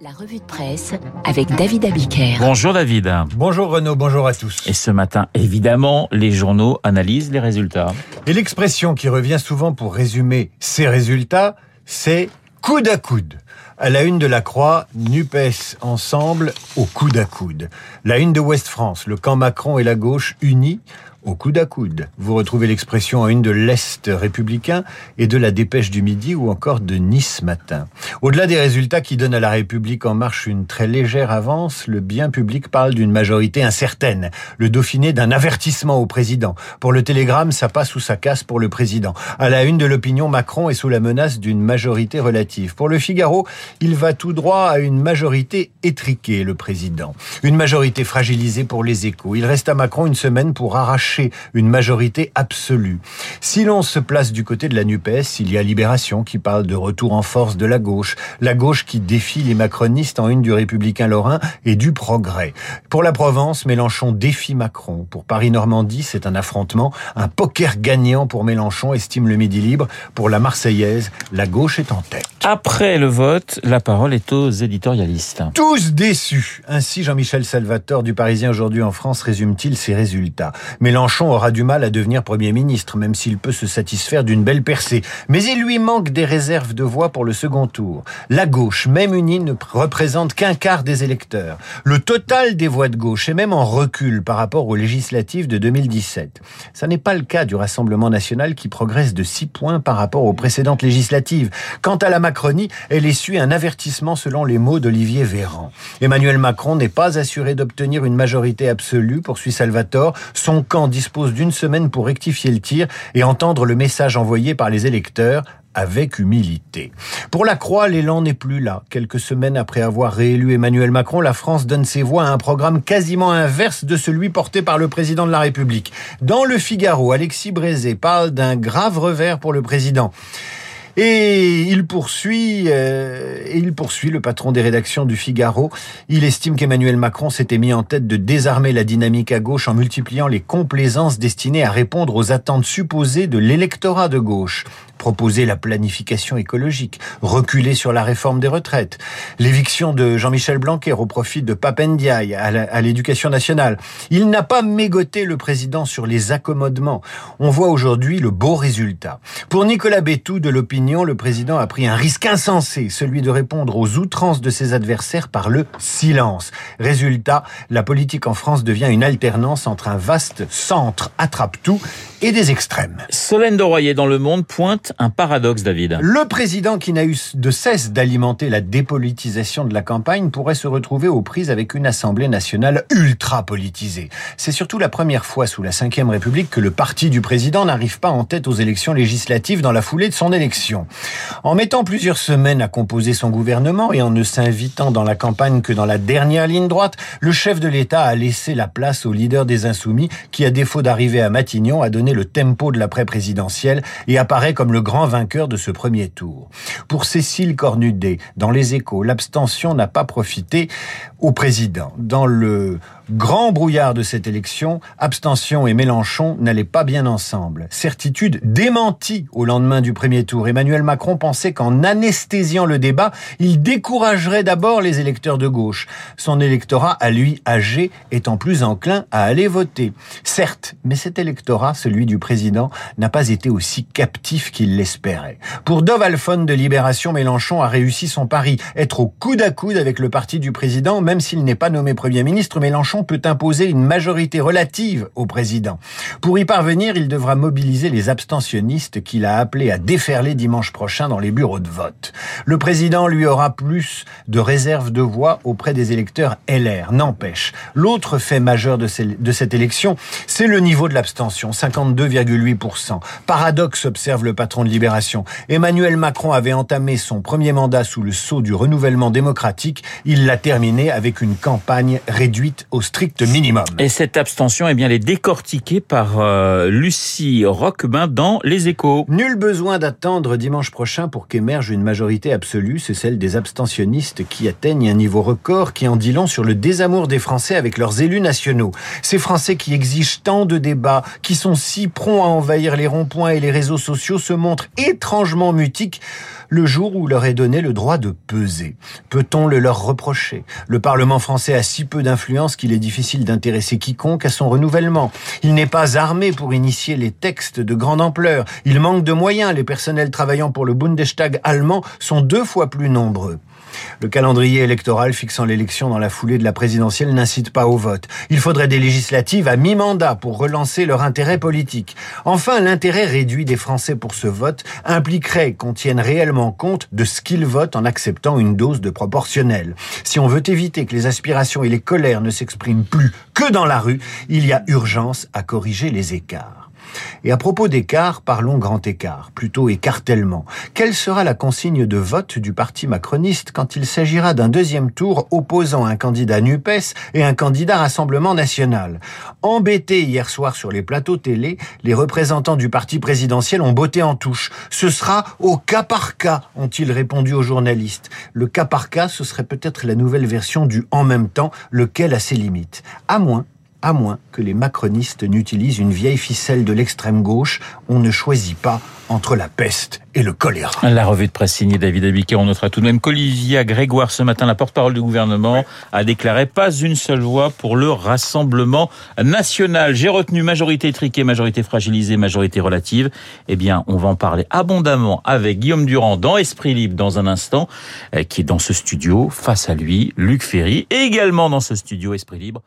La revue de presse avec David Abiker. Bonjour David. Bonjour Renaud, bonjour à tous. Et ce matin, évidemment, les journaux analysent les résultats. Et l'expression qui revient souvent pour résumer ces résultats, c'est coude à coude. À la une de la Croix, NUPES ensemble au coude à coude. La une de Ouest France, le camp Macron et la gauche unis au coude à coude. Vous retrouvez l'expression en une de l'Est républicain et de la dépêche du midi ou encore de Nice matin. Au-delà des résultats qui donnent à la République en marche une très légère avance, le bien public parle d'une majorité incertaine. Le Dauphiné d'un avertissement au président. Pour le Télégramme, ça passe ou ça casse pour le président. À la une de l'opinion, Macron est sous la menace d'une majorité relative. Pour le Figaro, il va tout droit à une majorité étriquée, le président. Une majorité fragilisée pour les échos. Il reste à Macron une semaine pour arracher une majorité absolue. Si l'on se place du côté de la NUPES, il y a Libération qui parle de retour en force de la gauche, la gauche qui défie les macronistes en une du républicain lorrain et du progrès. Pour la Provence, Mélenchon défie Macron. Pour Paris-Normandie, c'est un affrontement, un poker gagnant pour Mélenchon, estime le Midi Libre. Pour la Marseillaise, la gauche est en tête. Après le vote, la parole est aux éditorialistes. Tous déçus. Ainsi, Jean-Michel Salvatore du Parisien aujourd'hui en France résume-t-il ses résultats? Mélenchon aura du mal à devenir Premier ministre, même s'il peut se satisfaire d'une belle percée. Mais il lui manque des réserves de voix pour le second tour. La gauche, même unie, ne représente qu'un quart des électeurs. Le total des voix de gauche est même en recul par rapport aux législatives de 2017. Ça n'est pas le cas du Rassemblement national qui progresse de 6 points par rapport aux précédentes législatives. Quant à la Macronie, elle essuie un avertissement selon les mots d'Olivier Véran. Emmanuel Macron n'est pas assuré d'obtenir une majorité absolue, poursuit Salvatore. Son camp dispose d'une semaine pour rectifier le tir et entendre le message envoyé par les électeurs avec humilité. Pour la Croix, l'élan n'est plus là. Quelques semaines après avoir réélu Emmanuel Macron, la France donne ses voix à un programme quasiment inverse de celui porté par le président de la République. Dans le Figaro, Alexis Brézé parle d'un grave revers pour le président. Et il poursuit, euh, et il poursuit le patron des rédactions du Figaro. Il estime qu'Emmanuel Macron s'était mis en tête de désarmer la dynamique à gauche en multipliant les complaisances destinées à répondre aux attentes supposées de l'électorat de gauche proposer la planification écologique, reculer sur la réforme des retraites, l'éviction de Jean-Michel Blanquer au profit de Papendiaï à l'éducation nationale. Il n'a pas mégoté le président sur les accommodements. On voit aujourd'hui le beau résultat. Pour Nicolas Bétou de l'opinion, le président a pris un risque insensé, celui de répondre aux outrances de ses adversaires par le silence. Résultat, la politique en France devient une alternance entre un vaste centre attrape-tout et des extrêmes. Solène Doroyer dans Le Monde pointe un paradoxe, David. Le président qui n'a eu de cesse d'alimenter la dépolitisation de la campagne pourrait se retrouver aux prises avec une Assemblée nationale ultra politisée. C'est surtout la première fois sous la Ve République que le parti du président n'arrive pas en tête aux élections législatives dans la foulée de son élection. En mettant plusieurs semaines à composer son gouvernement et en ne s'invitant dans la campagne que dans la dernière ligne droite, le chef de l'État a laissé la place au leader des Insoumis qui, à défaut d'arriver à Matignon, a donné le tempo de l'après-présidentielle et apparaît comme le grand vainqueur de ce premier tour. Pour Cécile Cornudet, dans Les Échos, l'abstention n'a pas profité au président. Dans le grand brouillard de cette élection, abstention et Mélenchon n'allaient pas bien ensemble. Certitude démentie au lendemain du premier tour. Emmanuel Macron pensait qu'en anesthésiant le débat, il découragerait d'abord les électeurs de gauche. Son électorat, à lui âgé, étant plus enclin à aller voter. Certes, mais cet électorat, celui du président, n'a pas été aussi captif qu'il l'espérait. Pour Dov Alphone de Libération, Mélenchon a réussi son pari, être au coude à coude avec le parti du président, même s'il n'est pas nommé Premier ministre, Mélenchon peut imposer une majorité relative au président. Pour y parvenir, il devra mobiliser les abstentionnistes qu'il a appelés à déferler dimanche prochain dans les bureaux de vote. Le président lui aura plus de réserves de voix auprès des électeurs LR. N'empêche, l'autre fait majeur de, cette élection, c'est le niveau de l'abstention, 52,8%. Paradoxe, observe le patron de Libération. Emmanuel Macron avait entamé son premier mandat sous le sceau du renouvellement démocratique. Il l'a terminé avec une campagne réduite au strict minimum. Et cette abstention, eh bien, elle est décortiquée par euh, Lucie Roquebin dans Les Échos. Nul besoin d'attendre dimanche prochain pour qu'émerge une majorité absolue, c'est celle des abstentionnistes qui atteignent un niveau record qui en dit long sur le désamour des Français avec leurs élus nationaux. Ces Français qui exigent tant de débats, qui sont si prompts à envahir les ronds-points et les réseaux sociaux se montrent étrangement mutiques le jour où leur est donné le droit de peser. Peut-on le leur reprocher? Le Parlement français a si peu d'influence qu'il est difficile d'intéresser quiconque à son renouvellement. Il n'est pas armé pour initier les textes de grande ampleur. Il manque de moyens. Les personnels travaillant pour le Bundestag allemand sont deux fois plus nombreux. Le calendrier électoral fixant l'élection dans la foulée de la présidentielle n'incite pas au vote. Il faudrait des législatives à mi-mandat pour relancer leur intérêt politique. Enfin, l'intérêt réduit des Français pour ce vote impliquerait qu'on tienne réellement compte de ce qu'ils votent en acceptant une dose de proportionnel. Si on veut éviter que les aspirations et les colères ne s'expriment plus que dans la rue, il y a urgence à corriger les écarts. Et à propos d'écart, parlons grand écart, plutôt écartèlement. Quelle sera la consigne de vote du parti macroniste quand il s'agira d'un deuxième tour opposant un candidat NUPES et un candidat Rassemblement national? Embêtés hier soir sur les plateaux télé, les représentants du parti présidentiel ont botté en touche. Ce sera au cas par cas, ont-ils répondu aux journalistes. Le cas par cas, ce serait peut-être la nouvelle version du en même temps, lequel a ses limites. À moins à moins que les macronistes n'utilisent une vieille ficelle de l'extrême gauche, on ne choisit pas entre la peste et le choléra. La revue de presse signée David Abiquet, on notera tout de même qu'Olivia Grégoire, ce matin, la porte-parole du gouvernement, a déclaré pas une seule voix pour le Rassemblement national. J'ai retenu majorité étriquée, majorité fragilisée, majorité relative. Eh bien, on va en parler abondamment avec Guillaume Durand dans Esprit Libre dans un instant, eh, qui est dans ce studio, face à lui, Luc Ferry, et également dans ce studio Esprit Libre,